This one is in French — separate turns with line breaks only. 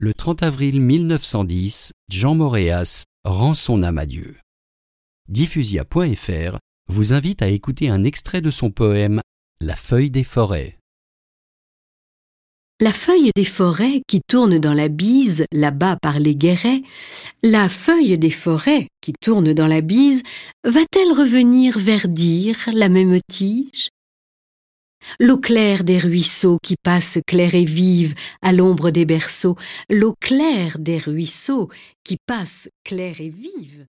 Le 30 avril 1910, Jean Moréas rend son âme à Dieu. Diffusia.fr vous invite à écouter un extrait de son poème La feuille des forêts.
La feuille des forêts qui tourne dans la bise, là-bas par les guérets, la feuille des forêts qui tourne dans la bise, va-t-elle revenir verdir la même tige? L'eau claire des ruisseaux qui passe claire et vive à l'ombre des berceaux, l'eau claire des ruisseaux qui passe claire et vive